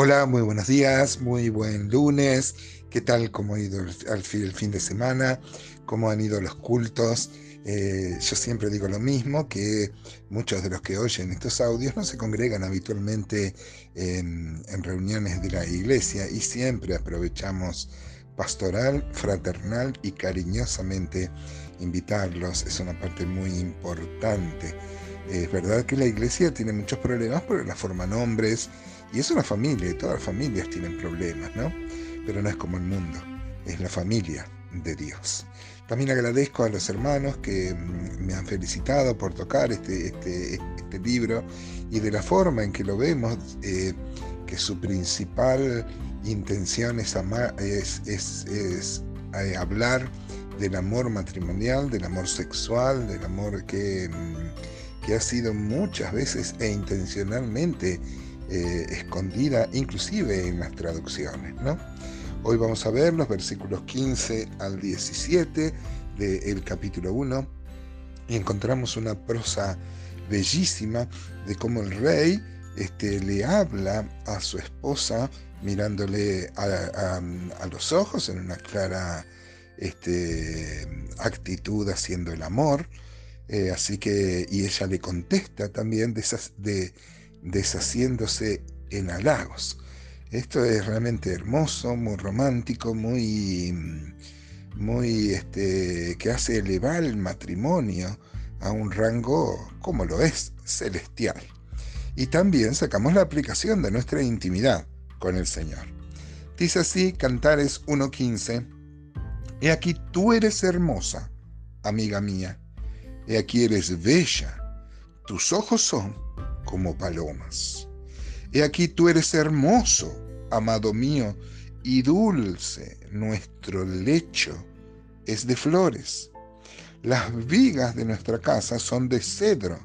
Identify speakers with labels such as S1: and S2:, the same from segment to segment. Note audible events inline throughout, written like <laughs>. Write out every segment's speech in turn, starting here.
S1: Hola, muy buenos días, muy buen lunes. ¿Qué tal? ¿Cómo ha ido el, fin de semana? ¿Cómo han ido los cultos? Eh, yo siempre digo lo mismo, que muchos de los que oyen estos audios no se congregan habitualmente en, en reuniones de la iglesia y siempre aprovechamos pastoral, fraternal y cariñosamente invitarlos. Es una parte muy importante. Es verdad que la iglesia tiene muchos problemas porque la forman hombres y es una familia y todas las familias tienen problemas, ¿no? Pero no es como el mundo, es la familia de Dios. También agradezco a los hermanos que mm, me han felicitado por tocar este, este, este libro y de la forma en que lo vemos, eh, que su principal intención es, eh, hablar del amor matrimonial, del amor sexual, del amor que, mm, que ha sido muchas veces e intencionalmente eh, escondida inclusive en las traducciones. Hoy vamos a ver los versículos 15 al 17 del capítulo 1 y encontramos una prosa bellísima de cómo el rey este, le habla a su esposa mirándole a, los ojos en una clara este, actitud haciendo el amor. Eh, así que, y ella le contesta también de, deshaciéndose en halagos. Esto es realmente hermoso, muy romántico, muy, muy, este, que hace elevar el matrimonio a un rango, como lo es, celestial. Y también sacamos la aplicación de nuestra intimidad con el Señor. Dice así Cantares 1.15, He aquí tú eres hermosa, amiga mía, he aquí eres bella, tus ojos son como palomas. He aquí tú eres hermoso, amado mío, y dulce nuestro lecho es de flores. Las vigas de nuestra casa son de cedro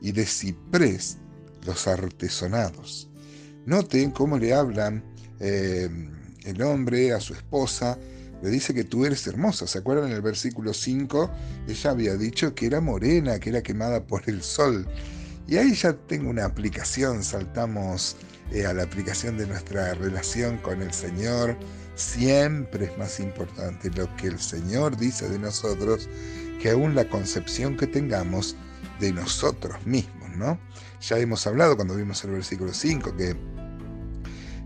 S1: y de ciprés los artesonados. Noten cómo le hablan eh, el hombre a su esposa, le dice que tú eres hermosa. ¿Se acuerdan en el versículo 5? Ella había dicho que era morena, que era quemada por el sol. Y ahí ya tengo una aplicación, saltamos eh, a la aplicación de nuestra relación con el Señor. Siempre es más importante lo que el Señor dice de nosotros que aún la concepción que tengamos de nosotros mismos, ¿no? Ya hemos hablado cuando vimos el versículo 5 que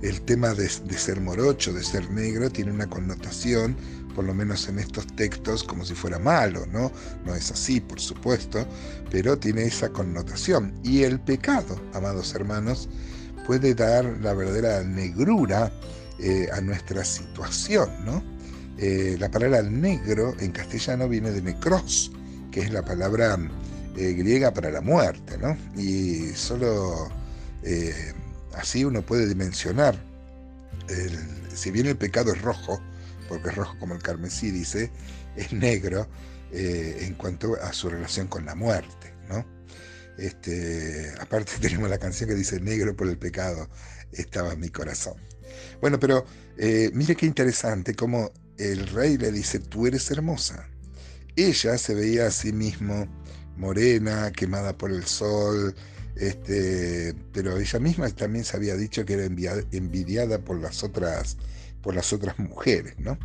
S1: el tema de, ser morocho, de ser negro, tiene una connotación por lo menos en estos textos, como si fuera malo, ¿no? No es así, por supuesto, pero tiene esa connotación. Y el pecado, amados hermanos, puede dar la verdadera negrura eh, a nuestra situación, ¿no? Eh, la palabra negro en castellano viene de necros, que es la palabra eh, griega para la muerte, ¿no? Y solo así uno puede dimensionar, si bien el pecado es rojo, porque es rojo como el carmesí, dice, es negro eh, en cuanto a su relación con la muerte, ¿no? Este, aparte <laughs> tenemos la canción que dice negro por el pecado estaba mi corazón. Bueno, pero eh, mire qué interesante como el rey le dice, tú eres hermosa. Ella se veía a sí mismo morena, quemada por el sol, este, pero ella misma también se había dicho que era envidiada por las otras por las otras mujeres, ¿no?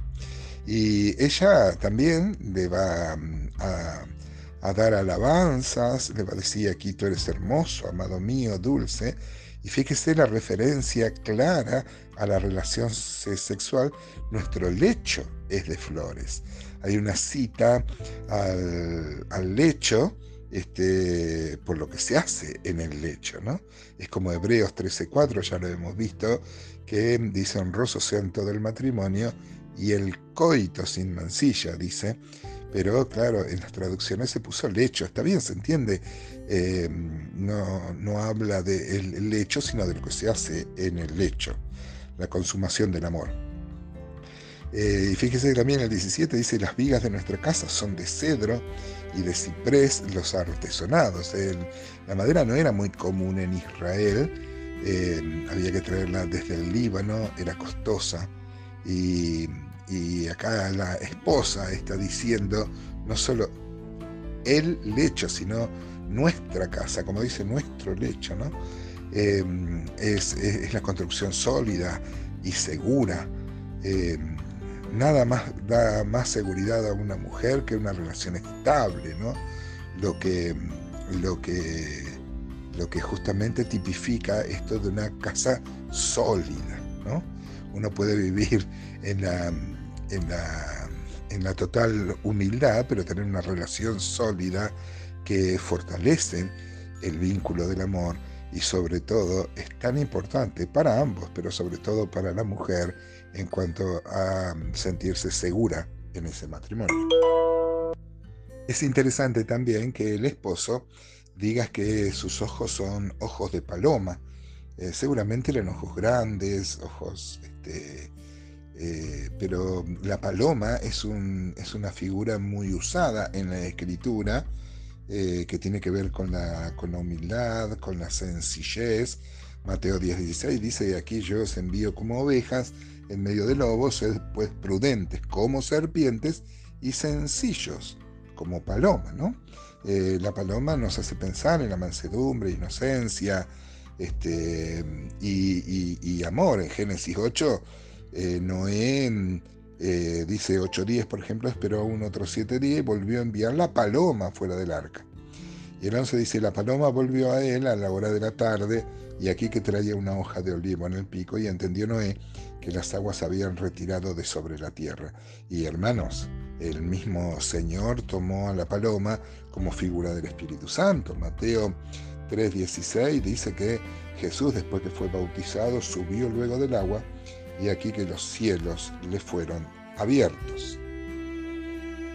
S1: Y ella también le va mm, a, dar alabanzas, le va a decir aquí tú eres hermoso, amado mío, dulce, y fíjese la referencia clara a la relación sexual, nuestro lecho es de flores. Hay una cita al, al lecho, este, por lo que se hace en el lecho, ¿no? Es como Hebreos 13:4, ya lo hemos visto, que dice honroso sea en todo el matrimonio y el coito sin mancilla, dice. Pero claro, en las traducciones se puso lecho, está bien, se entiende, eh, no, no, habla del lecho, sino de lo que se hace en el lecho, la consumación del amor. Eh, y fíjese también el 17 dice, las vigas de nuestra casa son de cedro y de ciprés los artesonados. la madera no era muy común en Israel, eh, había que traerla desde el Líbano, era costosa. Y, acá la esposa está diciendo no solo el lecho, sino nuestra casa, como dice nuestro lecho, ¿no? em, es, la construcción sólida y segura. Nada más da más seguridad a una mujer que una relación estable, ¿no? Lo que, lo que, lo que justamente tipifica esto de una casa sólida, ¿no? Uno puede vivir en la, en la, en la total humildad, pero tener una relación sólida que fortalece el vínculo del amor y sobre todo es tan importante para ambos, pero sobre todo para la mujer en cuanto a sentirse segura en ese matrimonio. Es interesante también que el esposo diga que sus ojos son ojos de paloma. Eh, seguramente eran ojos grandes, ojos... Este, eh, pero la paloma es, un, es, una figura muy usada en la escritura eh, que tiene que ver con la, con la humildad, con la sencillez. Mateo 10:16 dice, aquí yo os envío como ovejas en medio de lobos, pues prudentes como serpientes y sencillos como paloma, ¿no? Eh, la paloma nos hace pensar en la mansedumbre, inocencia este, y, amor. En Génesis 8, eh, Noé eh, dice días, por ejemplo, esperó un otro siete días y volvió a enviar la paloma fuera del arca. Y el 11 dice, la paloma volvió a él a la hora de la tarde y aquí que traía una hoja de olivo en el pico y entendió Noé que las aguas habían retirado de sobre la tierra. Y hermanos, el mismo Señor tomó a la paloma como figura del Espíritu Santo. Mateo 3:16 dice que Jesús después que fue bautizado subió luego del agua y aquí que los cielos le fueron abiertos.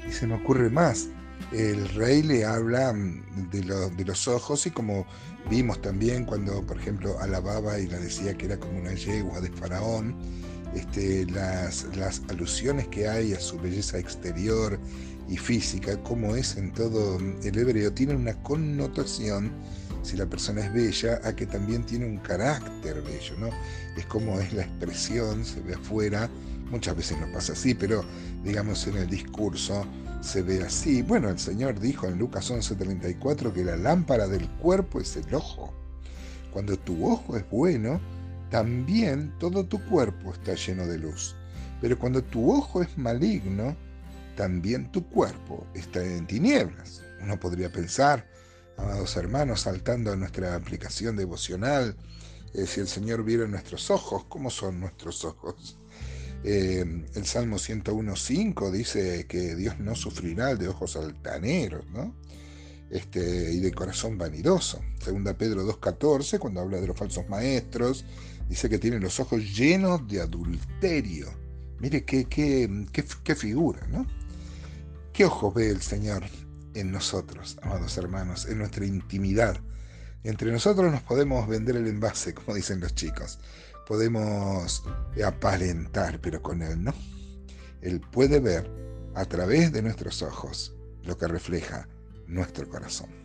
S1: Y se me ocurre más, el rey le habla mm, de, los ojos y como vimos también cuando, por ejemplo, alababa y le decía que era como una yegua de faraón, este, las, las alusiones que hay a su belleza exterior y física, como es en todo el hebreo, tienen una connotación si la persona es bella, a que también tiene un carácter bello, ¿no? Es como es la expresión, se ve afuera, muchas veces no pasa así, pero digamos en el discurso se ve así. Bueno, el Señor dijo en Lucas 11:34 que la lámpara del cuerpo es el ojo. Cuando tu ojo es bueno, también todo tu cuerpo está lleno de luz. Pero cuando tu ojo es maligno, también tu cuerpo está en tinieblas. Uno podría pensar, amados hermanos, saltando a nuestra aplicación devocional, eh, si el Señor viera nuestros ojos, ¿cómo son nuestros ojos? Eh, el Salmo 101.5 dice que Dios no sufrirá de ojos altaneros, ¿no? Este, y de corazón vanidoso. Segunda Pedro 2.14, cuando habla de los falsos maestros, dice que tienen los ojos llenos de adulterio. Mire qué, qué, qué, qué figura, ¿no? ¿Qué ojos ve el Señor? en nosotros, amados hermanos, en nuestra intimidad. Entre nosotros nos podemos vender el envase, como dicen los chicos. Podemos aparentar, pero con Él no. Él puede ver a través de nuestros ojos lo que refleja nuestro corazón.